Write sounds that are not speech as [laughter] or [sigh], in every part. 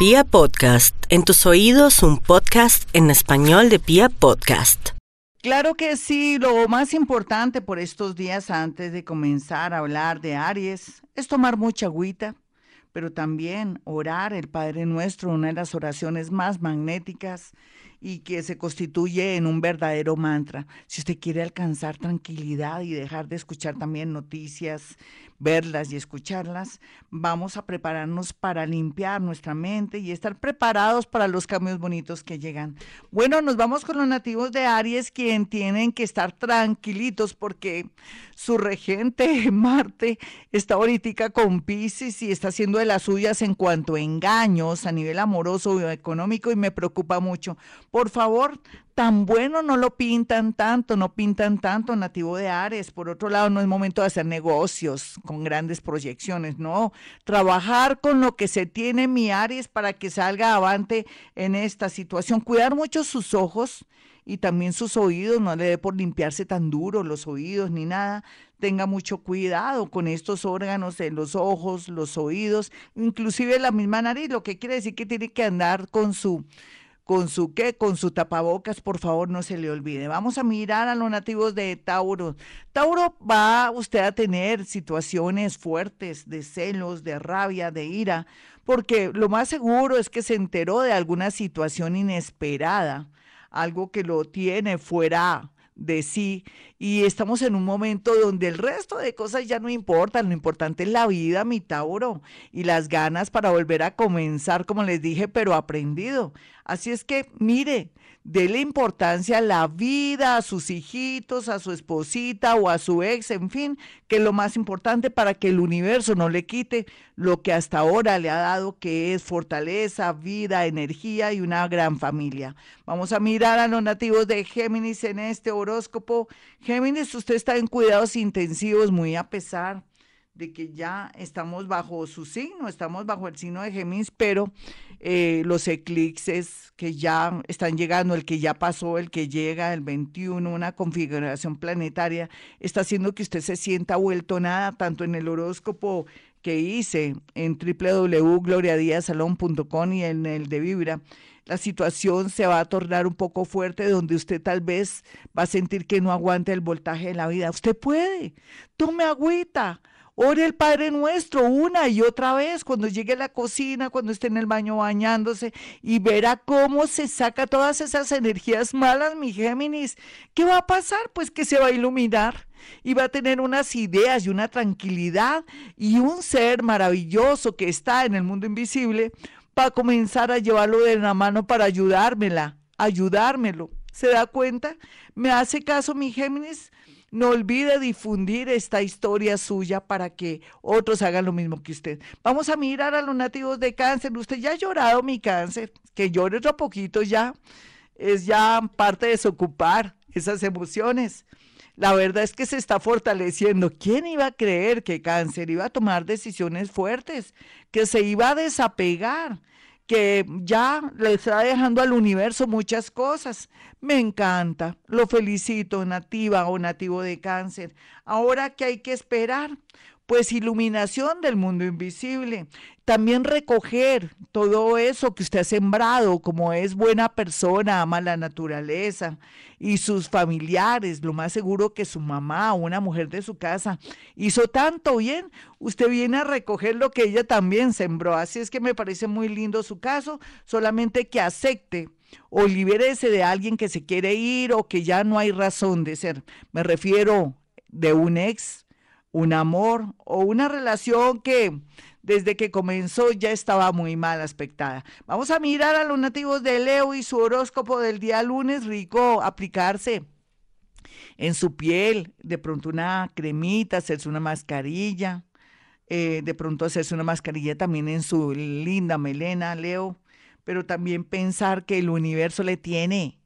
Pia Podcast, en tus oídos un podcast en español de Pia Podcast. Claro que sí, lo más importante por estos días antes de comenzar a hablar de Aries es tomar mucha agüita, pero también orar el Padre Nuestro, una de las oraciones más magnéticas y que se constituye en un verdadero mantra. Si usted quiere alcanzar tranquilidad y dejar de escuchar también noticias, verlas y escucharlas, vamos a prepararnos para limpiar nuestra mente y estar preparados para los cambios bonitos que llegan. Bueno, nos vamos con los nativos de Aries, quien tienen que estar tranquilitos porque su regente [laughs] Marte está ahorita con Pisces y está haciendo de las suyas en cuanto a engaños a nivel amoroso o económico y me preocupa mucho por favor, tan bueno no lo pintan tanto, no pintan tanto nativo de Ares. Por otro lado, no es momento de hacer negocios con grandes proyecciones, no. Trabajar con lo que se tiene mi Aries para que salga avante en esta situación. Cuidar mucho sus ojos y también sus oídos, no le dé por limpiarse tan duro los oídos ni nada. Tenga mucho cuidado con estos órganos en los ojos, los oídos, inclusive la misma nariz, lo que quiere decir que tiene que andar con su con su qué, con su tapabocas, por favor, no se le olvide. Vamos a mirar a los nativos de Tauro. Tauro va usted a tener situaciones fuertes de celos, de rabia, de ira, porque lo más seguro es que se enteró de alguna situación inesperada, algo que lo tiene fuera de sí y estamos en un momento donde el resto de cosas ya no importan, lo importante es la vida, mi Tauro, y las ganas para volver a comenzar, como les dije, pero aprendido. Así es que, mire, dele importancia a la vida, a sus hijitos, a su esposita o a su ex, en fin, que es lo más importante para que el universo no le quite lo que hasta ahora le ha dado, que es fortaleza, vida, energía y una gran familia. Vamos a mirar a los nativos de Géminis en este horóscopo. Géminis, usted está en cuidados intensivos, muy a pesar de que ya estamos bajo su signo, estamos bajo el signo de Géminis, pero eh, los eclipses que ya están llegando, el que ya pasó, el que llega, el 21, una configuración planetaria, está haciendo que usted se sienta vuelto nada, tanto en el horóscopo que hice en www.gloriadiasalón.com y en el de Vibra, la situación se va a tornar un poco fuerte, donde usted tal vez va a sentir que no aguanta el voltaje de la vida. Usted puede, tome agüita, Ore el Padre Nuestro una y otra vez cuando llegue a la cocina, cuando esté en el baño bañándose y verá cómo se saca todas esas energías malas, mi Géminis. ¿Qué va a pasar? Pues que se va a iluminar y va a tener unas ideas y una tranquilidad y un ser maravilloso que está en el mundo invisible va a comenzar a llevarlo de la mano para ayudármela, ayudármelo. ¿Se da cuenta? ¿Me hace caso mi Géminis? No olvide difundir esta historia suya para que otros hagan lo mismo que usted. Vamos a mirar a los nativos de cáncer. Usted ya ha llorado mi cáncer, que llore otro poquito ya. Es ya parte de desocupar esas emociones. La verdad es que se está fortaleciendo. ¿Quién iba a creer que cáncer iba a tomar decisiones fuertes, que se iba a desapegar? Que ya le está dejando al universo muchas cosas. Me encanta, lo felicito, nativa o nativo de cáncer. Ahora, ¿qué hay que esperar? Pues iluminación del mundo invisible. También recoger todo eso que usted ha sembrado, como es buena persona, ama la naturaleza y sus familiares, lo más seguro que su mamá o una mujer de su casa hizo tanto bien, usted viene a recoger lo que ella también sembró. Así es que me parece muy lindo su caso, solamente que acepte o libérese de alguien que se quiere ir o que ya no hay razón de ser. Me refiero de un ex, un amor o una relación que desde que comenzó ya estaba muy mal aspectada. Vamos a mirar a los nativos de Leo y su horóscopo del día lunes, rico aplicarse en su piel, de pronto una cremita, hacerse una mascarilla, eh, de pronto hacerse una mascarilla también en su linda melena, Leo, pero también pensar que el universo le tiene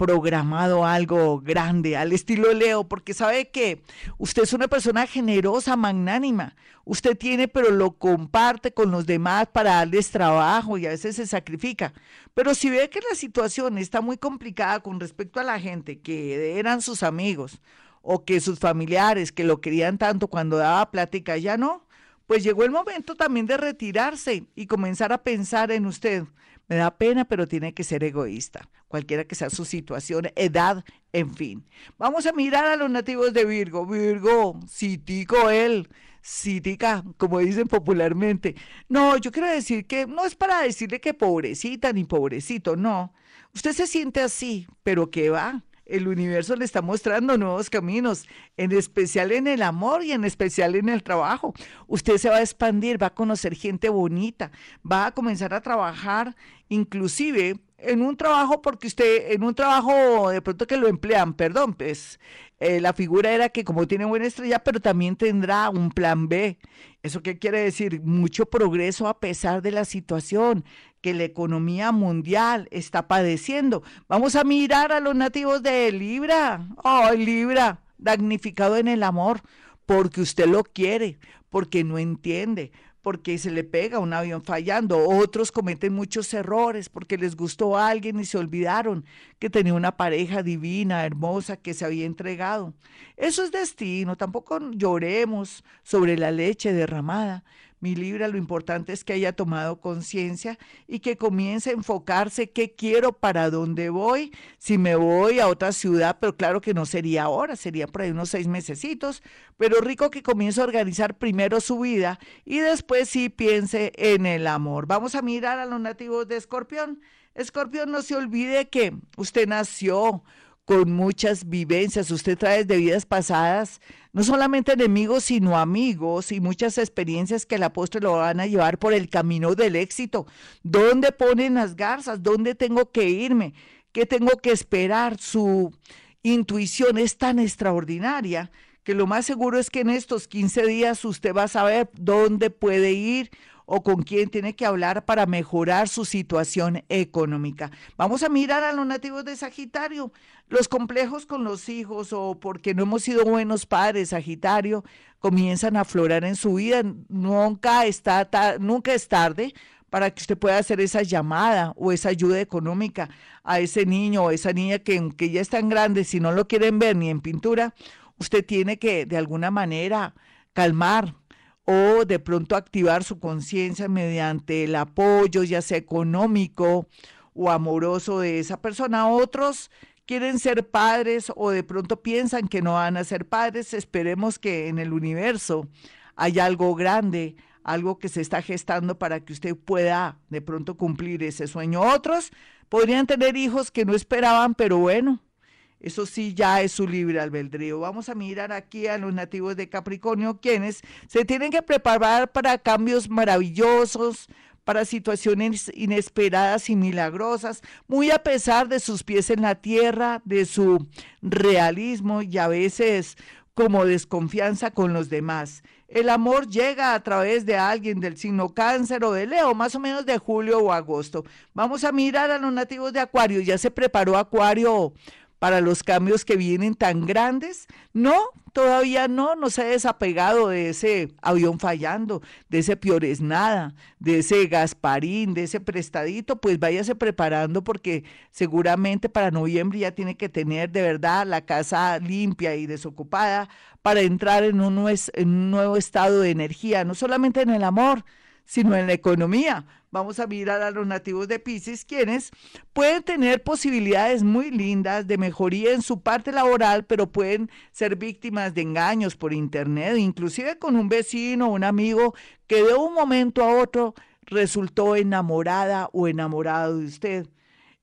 programado algo grande al estilo Leo, porque sabe que usted es una persona generosa, magnánima. Usted tiene, pero lo comparte con los demás para darles trabajo y a veces se sacrifica. Pero si ve que la situación está muy complicada con respecto a la gente que eran sus amigos o que sus familiares que lo querían tanto cuando daba plática ya no, pues llegó el momento también de retirarse y comenzar a pensar en usted. Me da pena, pero tiene que ser egoísta, cualquiera que sea su situación, edad, en fin. Vamos a mirar a los nativos de Virgo. Virgo, citico él, citica, como dicen popularmente. No, yo quiero decir que no es para decirle que pobrecita ni pobrecito, no. Usted se siente así, pero ¿qué va? El universo le está mostrando nuevos caminos, en especial en el amor y en especial en el trabajo. Usted se va a expandir, va a conocer gente bonita, va a comenzar a trabajar inclusive en un trabajo, porque usted, en un trabajo de pronto que lo emplean, perdón, pues eh, la figura era que como tiene buena estrella, pero también tendrá un plan B. ¿Eso qué quiere decir? Mucho progreso a pesar de la situación que la economía mundial está padeciendo. Vamos a mirar a los nativos de Libra. Oh, Libra, damnificado en el amor, porque usted lo quiere, porque no entiende, porque se le pega un avión fallando. Otros cometen muchos errores porque les gustó a alguien y se olvidaron que tenía una pareja divina, hermosa, que se había entregado. Eso es destino, tampoco lloremos sobre la leche derramada mi Libra, lo importante es que haya tomado conciencia y que comience a enfocarse qué quiero, para dónde voy, si me voy a otra ciudad, pero claro que no sería ahora, sería por ahí unos seis mesecitos, pero rico que comience a organizar primero su vida y después sí piense en el amor. Vamos a mirar a los nativos de Escorpión. Escorpión, no se olvide que usted nació con muchas vivencias, usted trae de vidas pasadas, no solamente enemigos, sino amigos y muchas experiencias que el apóstol lo van a llevar por el camino del éxito. ¿Dónde ponen las garzas? ¿Dónde tengo que irme? ¿Qué tengo que esperar? Su intuición es tan extraordinaria que lo más seguro es que en estos 15 días usted va a saber dónde puede ir o con quién tiene que hablar para mejorar su situación económica. Vamos a mirar a los nativos de Sagitario, los complejos con los hijos o porque no hemos sido buenos padres, Sagitario, comienzan a aflorar en su vida. Nunca, está nunca es tarde para que usted pueda hacer esa llamada o esa ayuda económica a ese niño o esa niña que, que ya es tan grande, si no lo quieren ver ni en pintura, usted tiene que de alguna manera calmar, o de pronto activar su conciencia mediante el apoyo, ya sea económico o amoroso de esa persona. Otros quieren ser padres o de pronto piensan que no van a ser padres. Esperemos que en el universo haya algo grande, algo que se está gestando para que usted pueda de pronto cumplir ese sueño. Otros podrían tener hijos que no esperaban, pero bueno, eso sí, ya es su libre albedrío. Vamos a mirar aquí a los nativos de Capricornio, quienes se tienen que preparar para cambios maravillosos, para situaciones inesperadas y milagrosas, muy a pesar de sus pies en la tierra, de su realismo y a veces como desconfianza con los demás. El amor llega a través de alguien del signo cáncer o de Leo, más o menos de julio o agosto. Vamos a mirar a los nativos de Acuario. Ya se preparó Acuario para los cambios que vienen tan grandes? No, todavía no, no se ha desapegado de ese avión fallando, de ese piores nada, de ese Gasparín, de ese prestadito, pues váyase preparando porque seguramente para noviembre ya tiene que tener de verdad la casa limpia y desocupada para entrar en un, en un nuevo estado de energía, no solamente en el amor, sino en la economía. Vamos a mirar a los nativos de Pisces, quienes pueden tener posibilidades muy lindas de mejoría en su parte laboral, pero pueden ser víctimas de engaños por internet, inclusive con un vecino o un amigo que de un momento a otro resultó enamorada o enamorado de usted.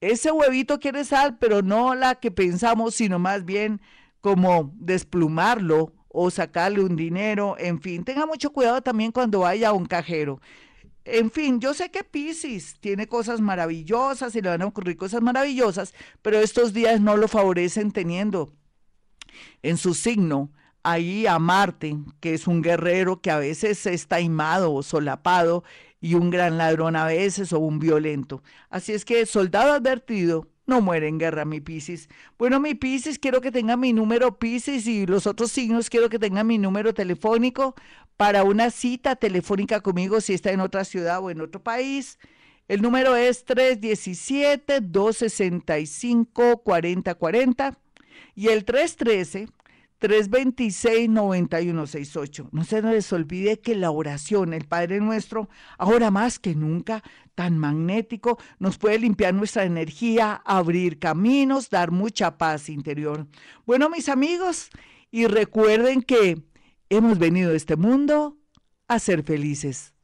Ese huevito quiere sal, pero no la que pensamos, sino más bien como desplumarlo o sacarle un dinero, en fin, tenga mucho cuidado también cuando vaya a un cajero. En fin, yo sé que Pisces tiene cosas maravillosas y le van a ocurrir cosas maravillosas, pero estos días no lo favorecen teniendo en su signo ahí a Marte, que es un guerrero que a veces está imado o solapado y un gran ladrón a veces o un violento. Así es que soldado advertido, no muere en guerra mi Piscis. Bueno, mi Piscis, quiero que tenga mi número Piscis y los otros signos quiero que tengan mi número telefónico para una cita telefónica conmigo si está en otra ciudad o en otro país. El número es 317-265-4040 y el 313 326-9168. No se les olvide que la oración, el Padre Nuestro, ahora más que nunca, tan magnético, nos puede limpiar nuestra energía, abrir caminos, dar mucha paz interior. Bueno, mis amigos, y recuerden que hemos venido a este mundo a ser felices.